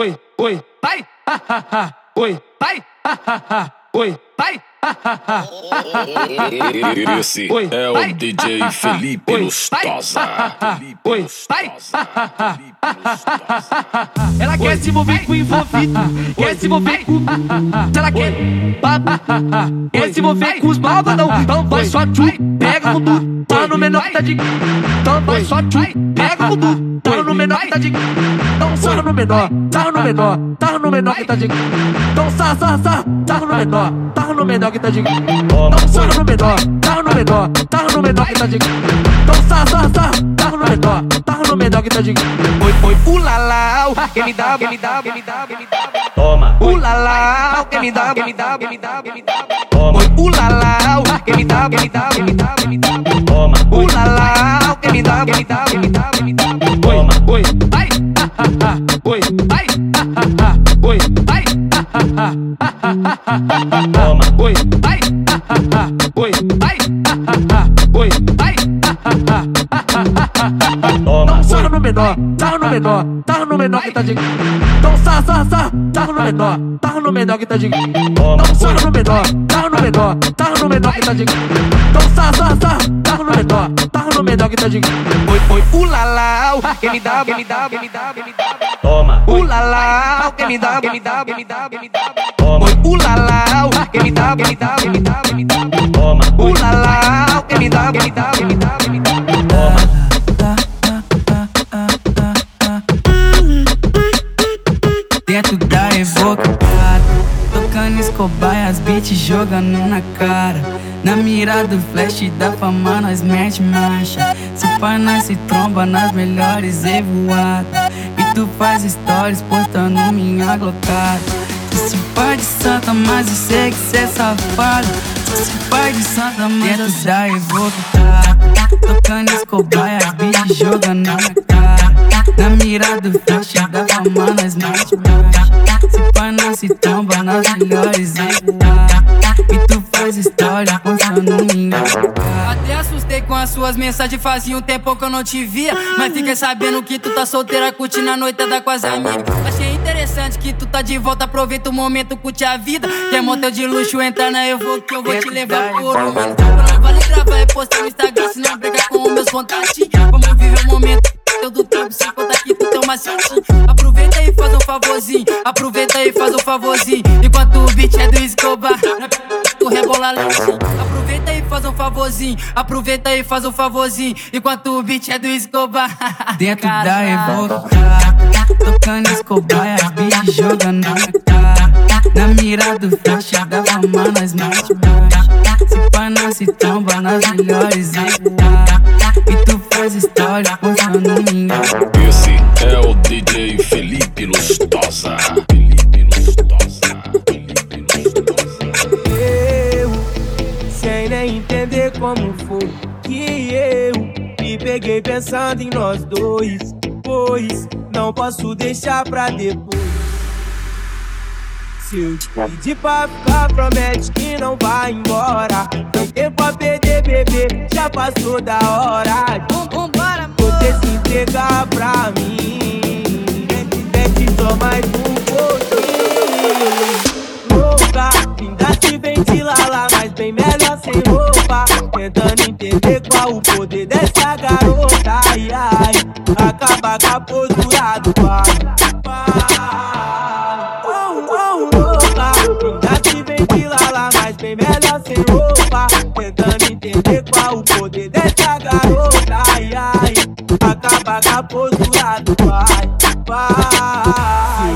oi, oi, vai, ha, ha, ha, oi, vai, ha, ha, ha, oi, vai. Esse é o DJ Felipe Lustosa. Oi. Ela quer se envolver com envolvido, quer se envolver com. Se ela quer, quer se envolver com os malvadão. Então vai só tchui, pega o mundo, tá no menor que tá de. Então vai só tchui, pega o mundo, tá no menor que tá de. Então sarra no menor, sarra no menor, sarra no menor que tá de. Então sarra, sarra, sarra, sarra no menor, sarra no menor que tá de. Então sarra no menor, sarra no menor, sarra no menor que tá de. Então sarra, sarra, sarra, sarra no menor, sarra no menor que tá de. Oi, oi, ulala, quem me dá, quem me dá, quem me dá, quem me dá. Toma. Ulala, quem me dá, quem me dá, quem me dá, quem me dá. Oi, ulala, quem me dá, quem me dá, quem me dá, quem me dá. Toma. Ulala, quem me dá, quem me dá, quem me dá, quem me dá. Oi, oi, ai, ha, ha, ha, oi, Toma. oi, ai, Toma. Sarra no menor, sarra no menor, sarra no menor que tá de. Então sarra, sarra, sarra, sarra no menor, sarra no menor que tá de. Então sarra no menor, sarra no menor, sarra no menor que tá de. Então sarra, sarra, sarra no menor, sarra no menor que tá de. Oi, oi, ulala, quem me dá, quem me dá, quem me dá, quem me dá. Toma. Ulala, quem me dá, quem me dá, quem me dá, quem me dá. Toma. Oi, ulala, quem me dá, quem me dá, quem me dá, quem me dá. Jogando na cara. Na mira do flash da fama nós mete marcha. Se pá nós se tromba nas melhores evoadas. E tu faz stories postando minha glocada. Se pá de santa, mas eu sei que cê é safado Se pá de santa, mas dentro da evocada Tocando escobar e as beats jogando na cara. Na mira do flash da fama nós mete marcha. Se pá nós se tromba nas melhores E tu faz história postando minha até assustei com as suas mensagens, fazia um tempo que eu não te via. Mas fiquei sabendo que tu tá solteira, curtindo a noitada com as amigas. Achei interessante que tu tá de volta, aproveita o momento, curte a vida. Quer motel de luxo, entra na eu vou que eu vou te levar por um minuto. Não vale gravar e postar no Instagram, se não brigar com os meus contatinhos. Vamos viver o momento. Eu do tempo, sem contar que tu toma certinho. Aproveita e faz um favorzinho. Aproveita e faz um favorzinho. Enquanto o beat é do Escobar, rebola lentinho. Aproveita e faz um favorzinho. Aproveita e faz um favorzinho. Enquanto o beat é do Escobar. Dentro da evocada, tocando Escobar e as beats jogando na cara. Na mira do flash da fama mete marcha. Se pá nós se tromba nas melhores. E tu faz história postando minha em nós dois Pois não posso deixar pra depois. Se eu te pedir pra ficar, promete que não vai embora. Tem tempo a perder, bebê, já passou da hora. Vambora, Você se entregar pra mim. Desce só mais um pouquinho. Louca, ainda se ventila lá Mas bem melhor sem roupa. Tentando entender qual o poder dessa garota acaba com a postura do pai. Oh, oh, louca, ainda se ventila lá Mas bem melhor sem roupa. Tentando entender qual o poder dessa garota. Ai, ai, acaba com a postura do pai Pai.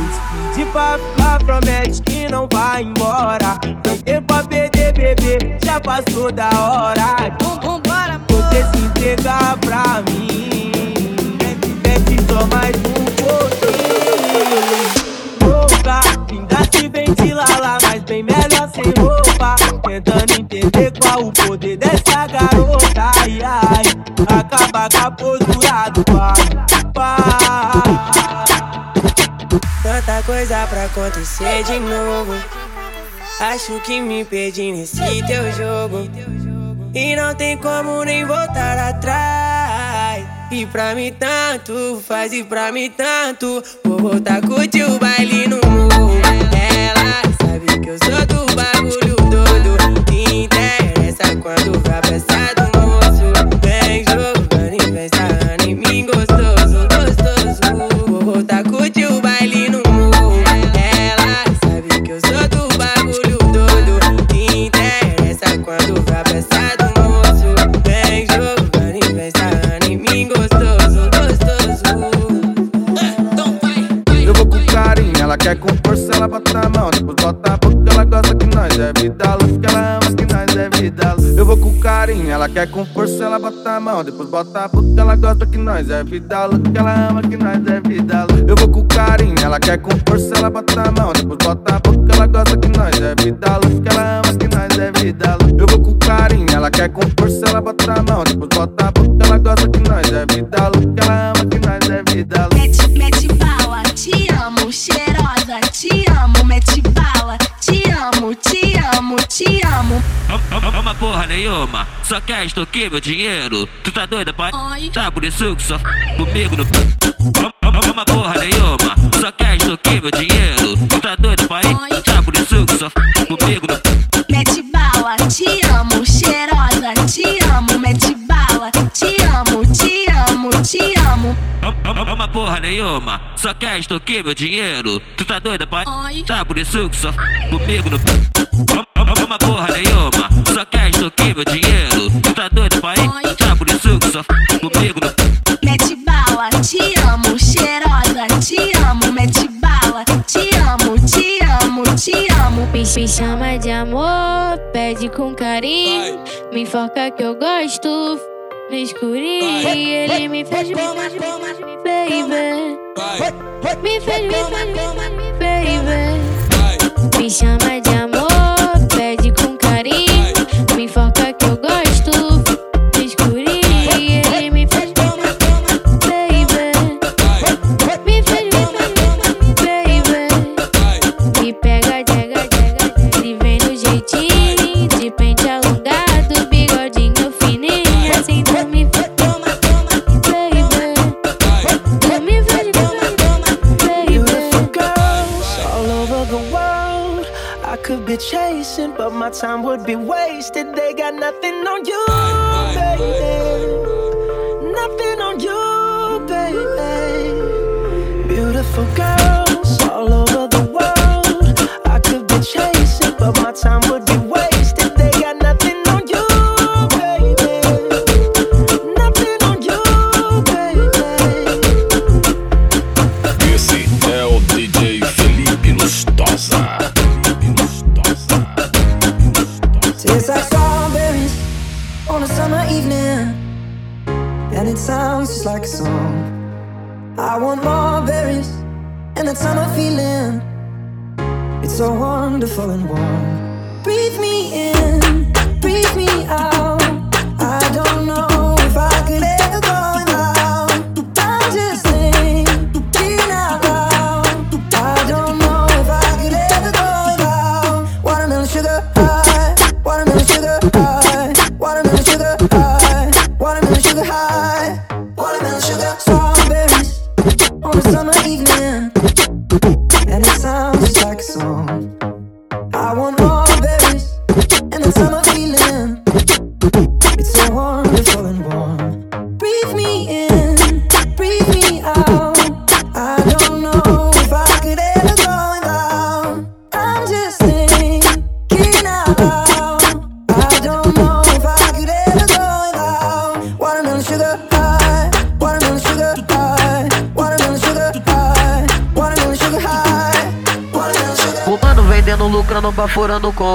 Te pra ficar, promete que não vai embora. Tem tempo a perder, bebê, já passou da hora. Vambora, Você se entregar pra mim Tentando entender qual o poder dessa garota Ai, ai, acaba com a postura do pai Tanta coisa pra acontecer de novo. Acho que me perdi nesse teu jogo. E não tem como nem voltar atrás. E pra mim tanto faz, e pra mim tanto. Vou voltar curtir o baile. ela Eu vou com carinho, ela quer com força, ela bota a mão, depois bota a boca, ela gosta que nós é vida louca, ela ama que nós é vida louca. Eu vou com carinho, ela quer com força, ela bota a mão, depois bota a boca, ela gosta que nós é vida louca, ela ama que nós é vida louca. Eu vou com carinho, ela quer com força, ela bota a mão, depois bota a boca, Uma porra nenhuma, só quer extorquir meu dinheiro. Tu tá doida, pai? Tá por isso que só comigo no. Uma porra nenhuma, só quer extorquir meu dinheiro. Tu tá doida, pai? Tá por isso que só comigo no. Mete bala, te amo, cheirosa, te amo, mete bala, te amo, te amo, te amo. Uma porra nenhuma, só quer extorquir meu dinheiro. Tu tá doida, pai? Tá por isso que só comigo no. Uma porra nenhuma, extorquir meu dinheiro. Tá doida, pai? Oi. Tá por isso que só f- comigo. Mete bala, te amo, cheirosa, te amo, mete bala, te amo, te amo, te amo. Me, me chama de amor, pede com carinho. Me enfoca que eu gosto no escurinho. Ele me fez, me fez, me fez, baby. Me fez, me fez, me fez, baby. Me chama de amor, pede com carinho. Me enfoca nothing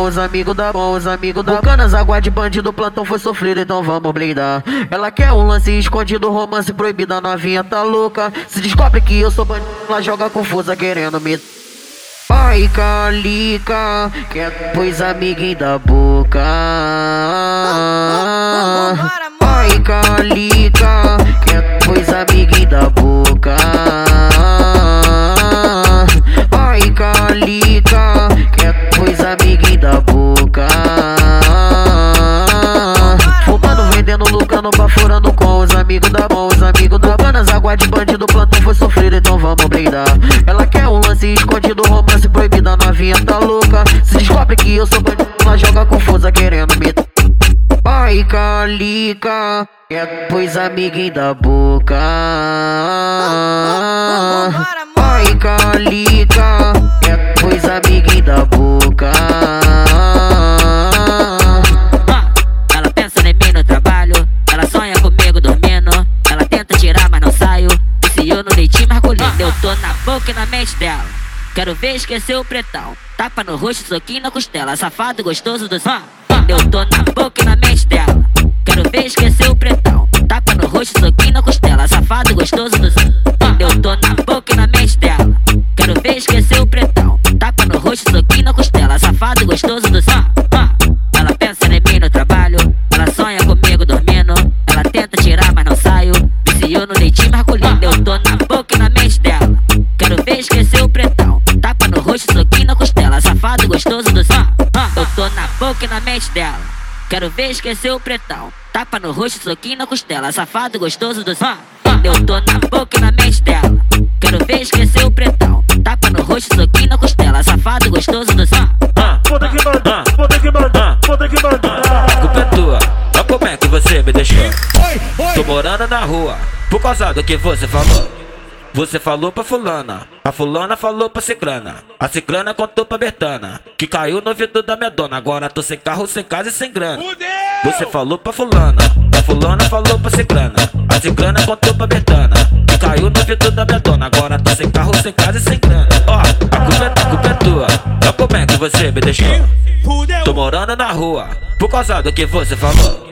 os amigos da com os amigos da Bucanas, água de bandido, plantão foi sofrido, então vamos blindar. Ela quer um lance escondido, romance proibido, a novinha tá louca. Se descobre que eu sou bandido, ela joga confusa querendo me Ai, calica, quer pois amiguinho da boca amigos da Canas, água de bandido, plantão foi sofrido, então vamos brindar. Ela quer um lance escondido, romance proibido, a novinha tá louca. Se descobre que eu sou bandido, ela joga confusa querendo me Ai, calica, quer pois amiguinho da boca. Ai, calica, quer pois amiguinho da boca Quero ver esquecer o pretão. Tapa no rosto, soquinho na costela. Safado gostoso do som. Eu tô na boca e na mente dela. Quero ver esquecer o pretão. Tapa no rosto, soquinho na costela. Safado gostoso do som. Eu tô na boca e na mente dela. Quero ver esquecer o pretão. Tapa no rosto, soquinho na costela. Safado gostoso do som. Tô na boca na mente dela. Quero ver esquecer o pretão. Tapa no rosto, soquinho na costela. Safado gostoso do som. Eu tô na boca e na mente dela. Quero ver esquecer o pretão. Tapa no rosto, soquinho na costela. Safado gostoso do som. Vou ter que mandar, ter que mandar, ter que mandar. A culpa é tua. Olha como é que você me deixou. Tô morando na rua. Por causa do que você falou. Você falou pra fulana, a fulana falou pra ciclana, a ciclana contou pra Bertana, que caiu no ouvido da minha dona, agora tô sem carro, sem casa e sem grana. Você falou pra fulana, a fulana falou pra ciclana, a ciclana contou pra Bertana, que caiu no ouvido da minha dona, agora tô sem carro, sem casa e sem grana. Ó, a culpa, é- a culpa é tua, olha como é que você me deixou. Tô morando na rua, por causa do que você falou.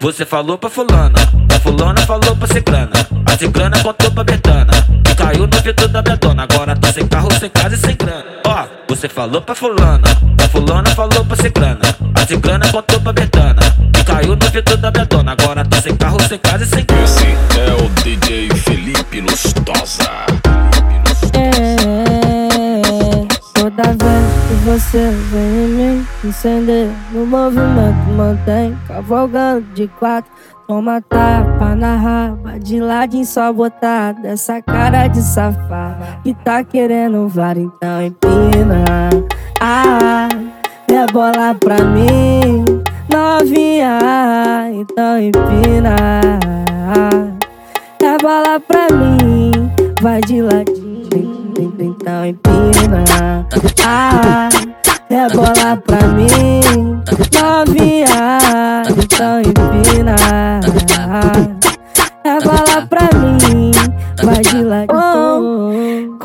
Você falou pra fulana, a fulana falou pra ciclana, a ciclana contou pra Betana, que caiu no ouvido da dona, agora tá sem carro, sem casa e sem grana. Ó, você falou pra fulana, a fulana falou pra ciclana, a ciclana contou pra Betana, que caiu no ouvido da dona, agora tá sem carro, sem casa e sem grana. Esse é o DJ Felipe Lustosa. Você vem em mim incender no movimento mantém cavalgando de quatro. Toma tapa na raba de ladinho só botar dessa cara de safado que tá querendo var então empina. Ah é bola pra mim novinha. Então empina. É bola pra mim vai de ladinho então empina Ah, é bola pra mim. Novinha, então empina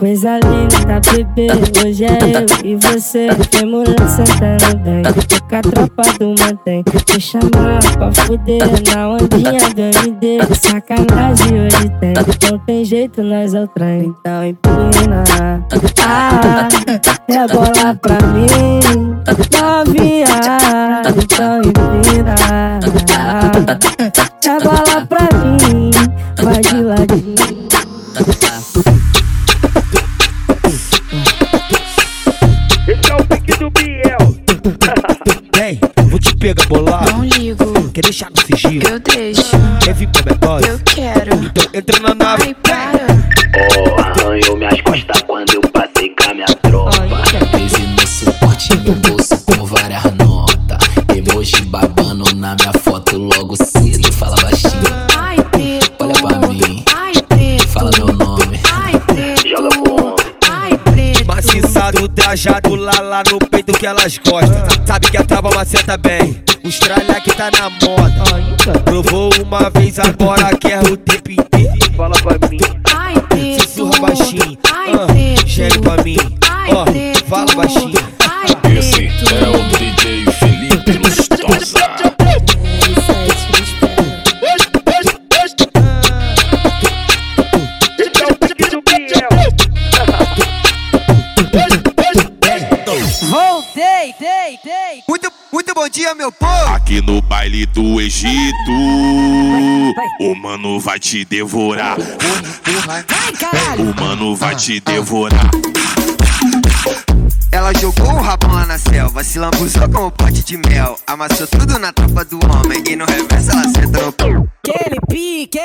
Coisa linda, bebê Hoje é eu e você. Tem mulher sentando bem. Com a tropa do mantém. Te chamar pra fuder Na ondinha do MD Sacanagem hoje tem. Não tem jeito, nós é o trem. Então empina Ah, é bola pra mim. Novinha Então empina É bola pra mim. Vai de ladinho pegar bolado. Não ligo. Quer deixar no sigilo? Eu deixo. Quer vir pra minha dose? Eu quero. Então entra na nave. Ai, para. Oh, arranhou minhas costas trajado lá, lá no peito que elas gostam. Sabe que a trava maceta bem. Os tralha que tá na moda. Provou uma vez, agora quer o tempo inteiro. Fala pra mim. Ai, preto. Sussurra baixinho. Ai, ah, preto. Gere pra mim. Ó, fala baixinho. Ai, Esse é o DJ Felipe Lustosa. Muito, muito bom dia, meu povo. Aqui no baile do Egito, o mano vai te devorar. O mano vai te devorar. Ela jogou o rabão lá na selva, se lambuzou com o pote de mel. Amassou tudo na tropa do homem e no reverso ela senta no pau. Aquele pique.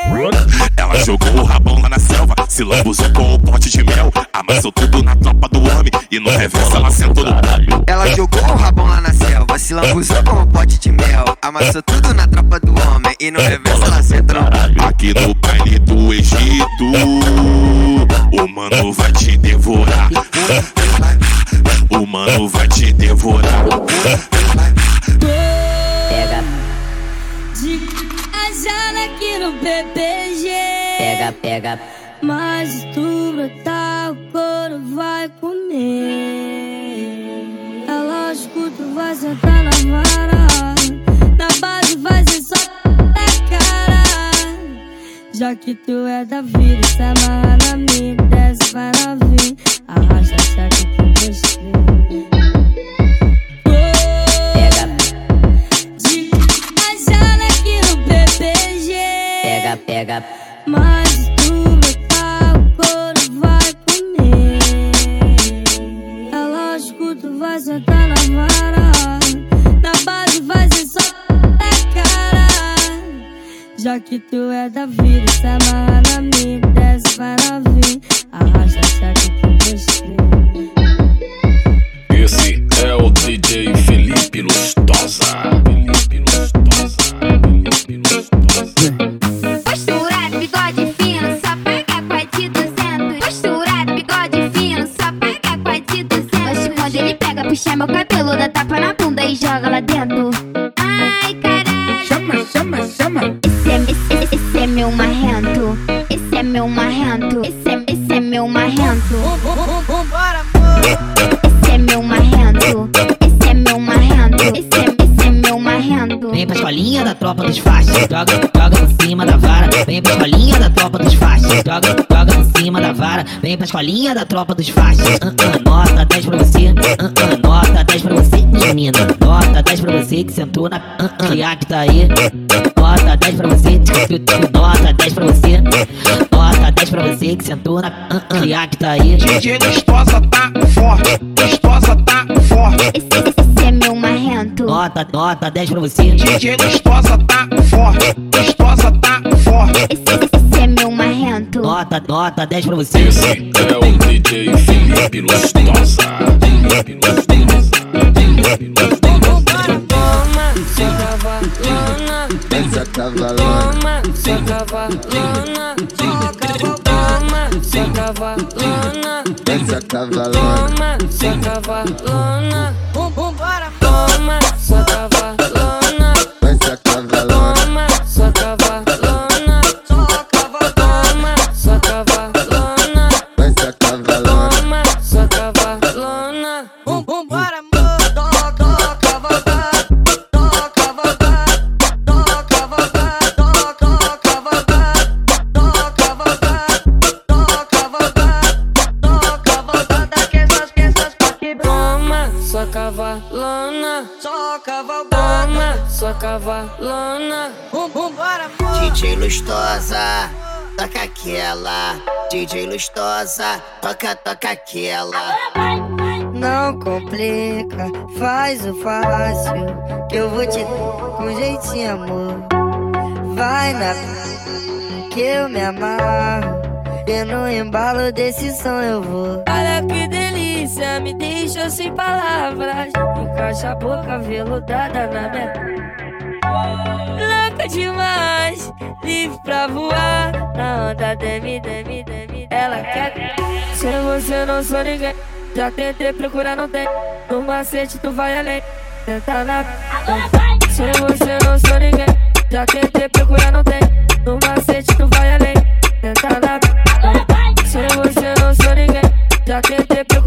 Ela jogou o rabão lá na selva, se lambuzou com o pote de mel. Amassou tudo na tropa do homem e no reverso ela sentou no pau. Ela jogou o rabão lá na selva, se lambuzou com o pote de mel. Amassou tudo na tropa do homem e no reverso ela senta no pau. Aqui no baile do Egito, o mano vai te devorar. Vai sentar na vara. Na base vai ser só da cara. Já que tu é da vida, se amarra na minha, desce, vai novinho. Arrasta a marrento. Vem pra escolinha da tropa dos faixas, joga, joga em cima da vara. Vem pra escolinha da tropa dos faixas, joga, joga em cima da vara. Vem pra escolinha da tropa dos faixas. Ah, ah, nota 10 pra você, ah, ah, nota 10 pra você, menina. Nota 10 pra você que sentou na ah, ah, que tá aí. Nota 10 pra você, nota 10 pra você. Nota 10 pra você que sentou na ah, ah, que tá aí. DJ gostosa tá forte, gostosa tá forte. Esse, esse é meu marrento. Nota, nota 10 pra você. DJ gostosa tá forte, gostosa tá forte. Esse, esse é meu marrento. Nota, nota 10 pra você. Esse é o DJ Felipe Lustosa. Felipe Lustosa. Felipe Lustosa. Toma, sua cavalona. Essa cavalona. Toma, sua cavalona. Toma, sua cavalona. Essa cavalona. Toma, sua cavalona. Toma, sua cavalona. DJ Lustosa, toca aquela. DJ Lustosa, toca, toca aquela. Não complica, faz o fácil Que eu vou te dar com jeitinho, amor Vai na que eu me amarro E no embalo desse som eu vou Olha que delícia, me deixa sem palavras. Encaixa a boca veludada na minha. Louca demais, livre pra voar. Na onda demi, demi, demi. Ela quer. Se você não sou ninguém, já tentei procurar, não tem. No macete tu vai além. Tenta na. Se você não sou ninguém, já tentei procurar, não tem. No macete tu vai além. Tenta na. Se você não sou ninguém, já tentei procurar,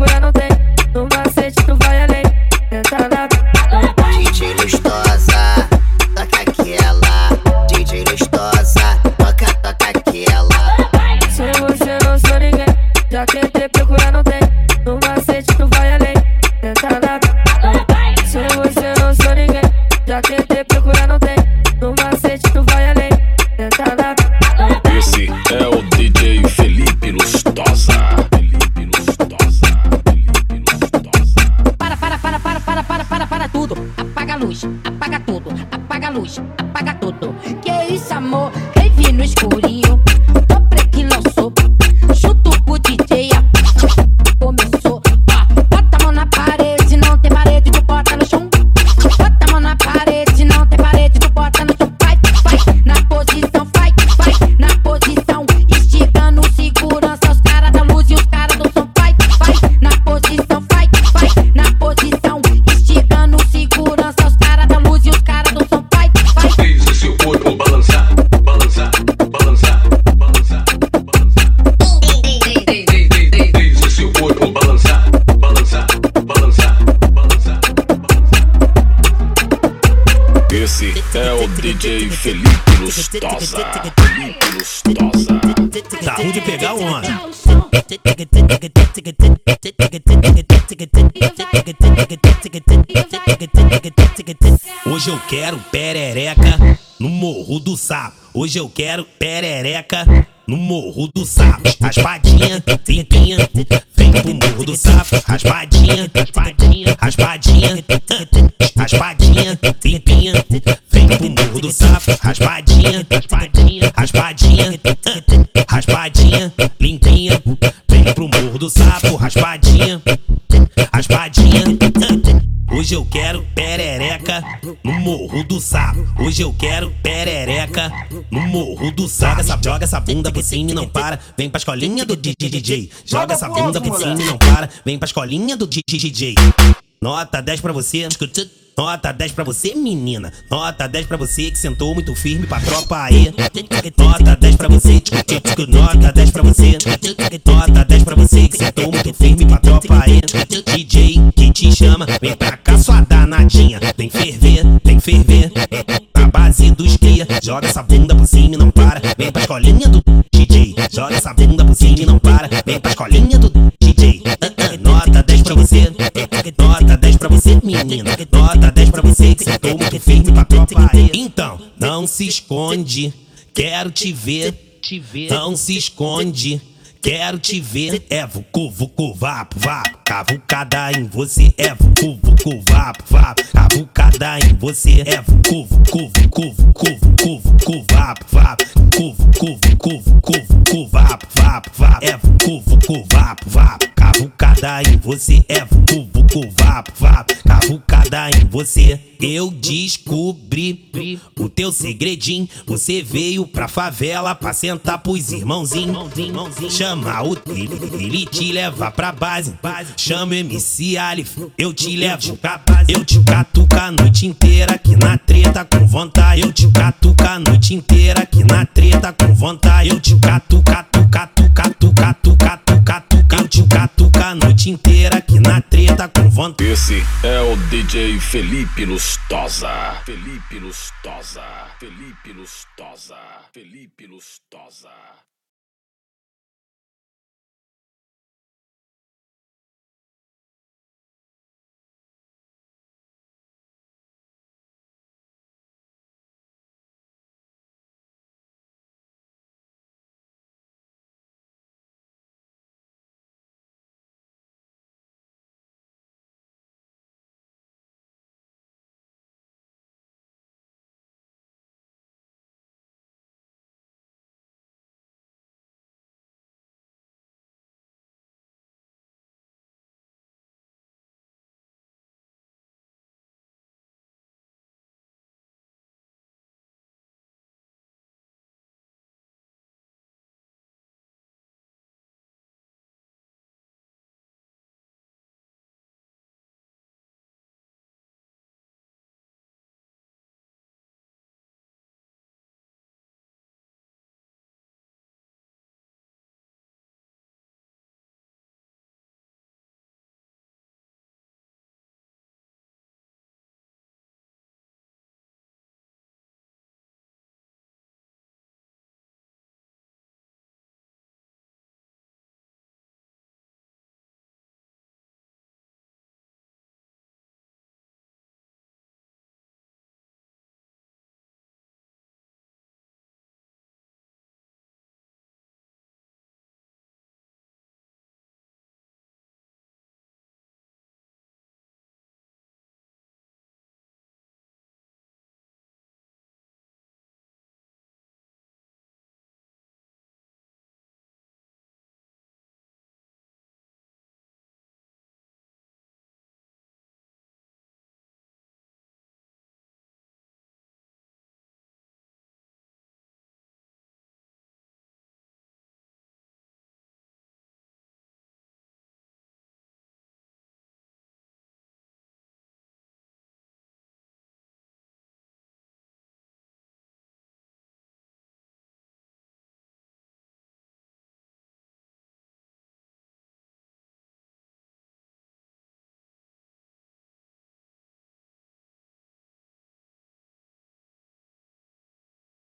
Hoje eu quero perereca no morro do sapo. Hoje eu quero perereca no morro do sapo. Raspadinha, limpinha, vem pro morro do sapo. Raspadinha, raspadinha, raspadinha, raspadinha, limpinha, vem pro morro do sapo. Raspadinha, raspadinha, raspadinha, raspadinha, limpinha, vem pro morro do sapo. Raspadinha, raspadinha. Hoje eu quero perereca no morro do sapo. Hoje eu quero perereca no morro do sapo. Joga essa, joga essa bunda por cima e não para. Vem pra escolinha do DJ. Joga essa bunda por cima e não para. Vem pra escolinha do DJ. Nota 10 pra você. Nota 10 pra você, menina. Nota 10 pra você que sentou muito firme pra tropa aí. Nota 10 pra você. Nota 10 pra você. Nota 10 pra você que sentou muito firme pra tropa aí. DJ que te chama, vem pra cá sua danadinha. Vem ferver, vem ferver. A base dos cria. Joga essa bunda por cima e não para. Vem pra escolinha do DJ. Joga essa bunda por cima e não para. Vem pra escolinha do DJ. Nota 10 pra você. Nota 10 pra você, menina. Nota 10 pra você que sentou muito firme pra tropa. Então, não se esconde. Quero te ver. Não se esconde. Quero te ver, é vucu, vucu, vapo, vapo Cavucada em você, é vucu, vucu, vapo, vapo Cavucada em você, é vucu, vucu, vucu, vucu, vucu, vucu, vapo, vapo Vucu, vucu, vucu, vucu, vucu, vapo, vapo, vapo É vucu, vucu, vapo, vapo Cavucada em você, é vucu, vucu, vapo, vapo Cavucada em você eu descobri o teu segredinho. Você veio pra favela pra sentar pros irmãozinhos. Chama o dele, ele te leva pra base. Chama o MC Alif, eu te levo pra base. Eu te catuca a noite inteira aqui na treta com vontade. Eu te catuca a noite inteira aqui na treta com vontade. Eu te catuca, catuca, catuca, catuca, catuca. Eu te catuca a noite inteira aqui na treta com vontade. Esse é o DJ Felipe Lustosa. Felipe Lustosa. Felipe Lustosa. Felipe Lustosa.